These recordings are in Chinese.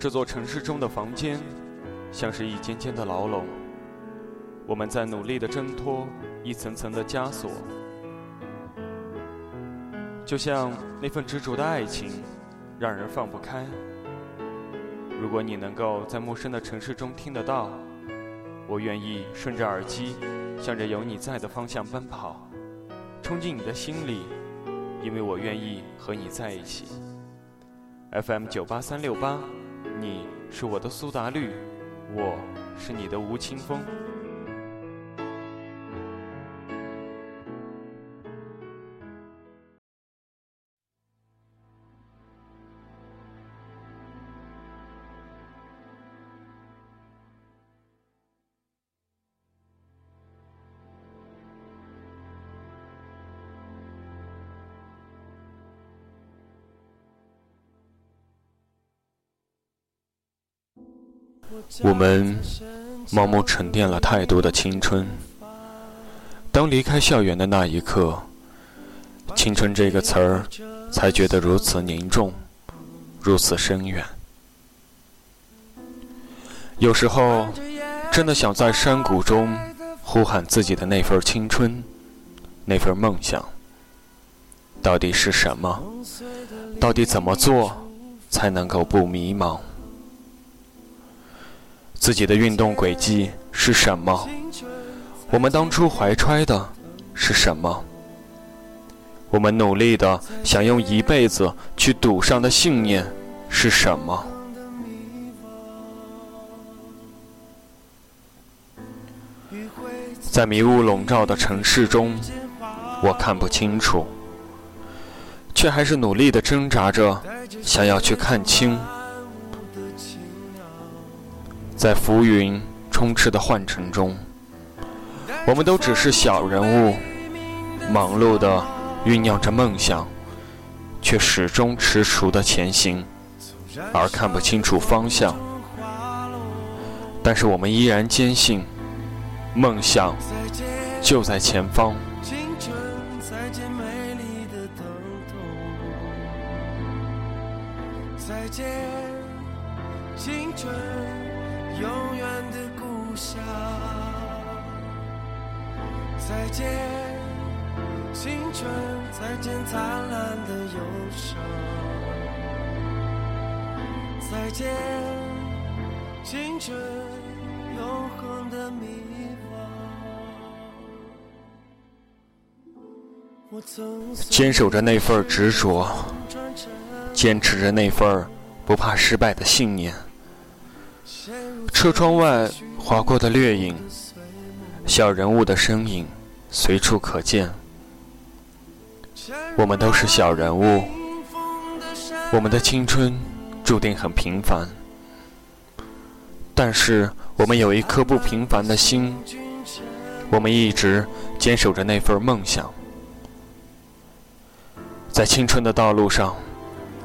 这座城市中的房间，像是一间间的牢笼，我们在努力的挣脱一层层的枷锁，就像那份执着的爱情，让人放不开。如果你能够在陌生的城市中听得到，我愿意顺着耳机，向着有你在的方向奔跑，冲进你的心里，因为我愿意和你在一起。FM 九八三六八。你是我的苏打绿，我是你的吴青峰。我们盲目沉淀了太多的青春，当离开校园的那一刻，“青春”这个词儿才觉得如此凝重，如此深远。有时候，真的想在山谷中呼喊自己的那份青春，那份梦想，到底是什么？到底怎么做才能够不迷茫？自己的运动轨迹是什么？我们当初怀揣的是什么？我们努力的想用一辈子去赌上的信念是什么？在迷雾笼罩的城市中，我看不清楚，却还是努力的挣扎着，想要去看清。在浮云充斥的幻城中，我们都只是小人物，忙碌的酝酿着梦想，却始终踟蹰的前行，而看不清楚方向。但是我们依然坚信，梦想就在前方。再见，青春。永远的故乡，再见青春，再见灿烂的忧伤，再见青春，永恒的迷惘。坚守着那份执着，坚持着那份不怕失败的信念。车窗外划过的掠影，小人物的身影随处可见。我们都是小人物，我们的青春注定很平凡，但是我们有一颗不平凡的心，我们一直坚守着那份梦想。在青春的道路上，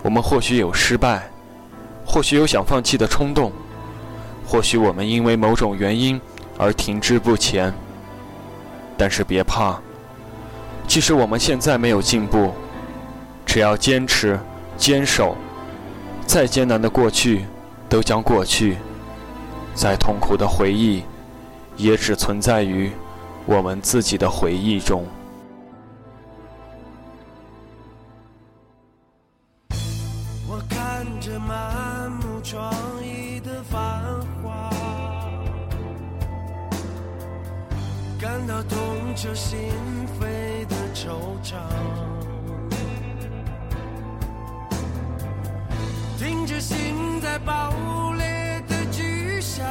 我们或许有失败，或许有想放弃的冲动。或许我们因为某种原因而停滞不前，但是别怕，即使我们现在没有进步，只要坚持、坚守，再艰难的过去都将过去，再痛苦的回忆也只存在于我们自己的回忆中。我看着满目疮彻心扉的惆怅，听着心在爆裂的巨响，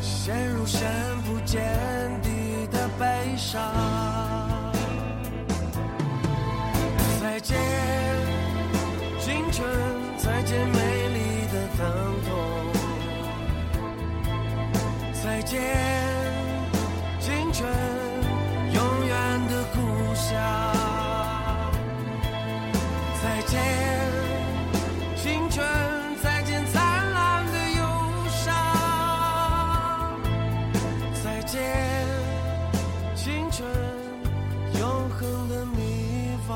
陷入深不见底的悲伤。再见，再见，青春，永远的故乡。再见，青春，再见灿烂的忧伤。再见，青春，永恒的迷惘。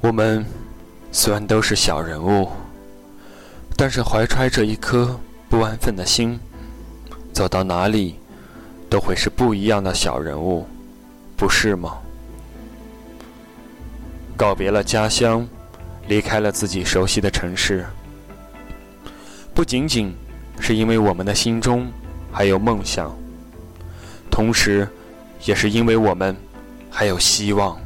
我们虽然都是小人物，但是怀揣着一颗不安分的心，走到哪里都会是不一样的小人物，不是吗？告别了家乡，离开了自己熟悉的城市，不仅仅是因为我们的心中还有梦想，同时，也是因为我们还有希望。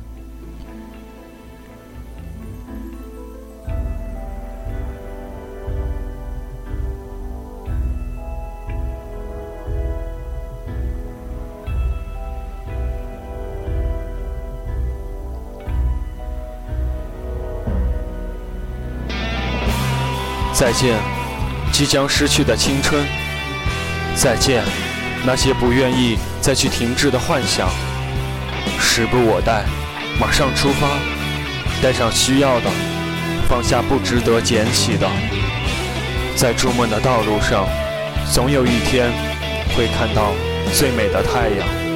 再见，即将失去的青春。再见，那些不愿意再去停滞的幻想。时不我待，马上出发，带上需要的，放下不值得捡起的。在筑梦的道路上，总有一天会看到最美的太阳。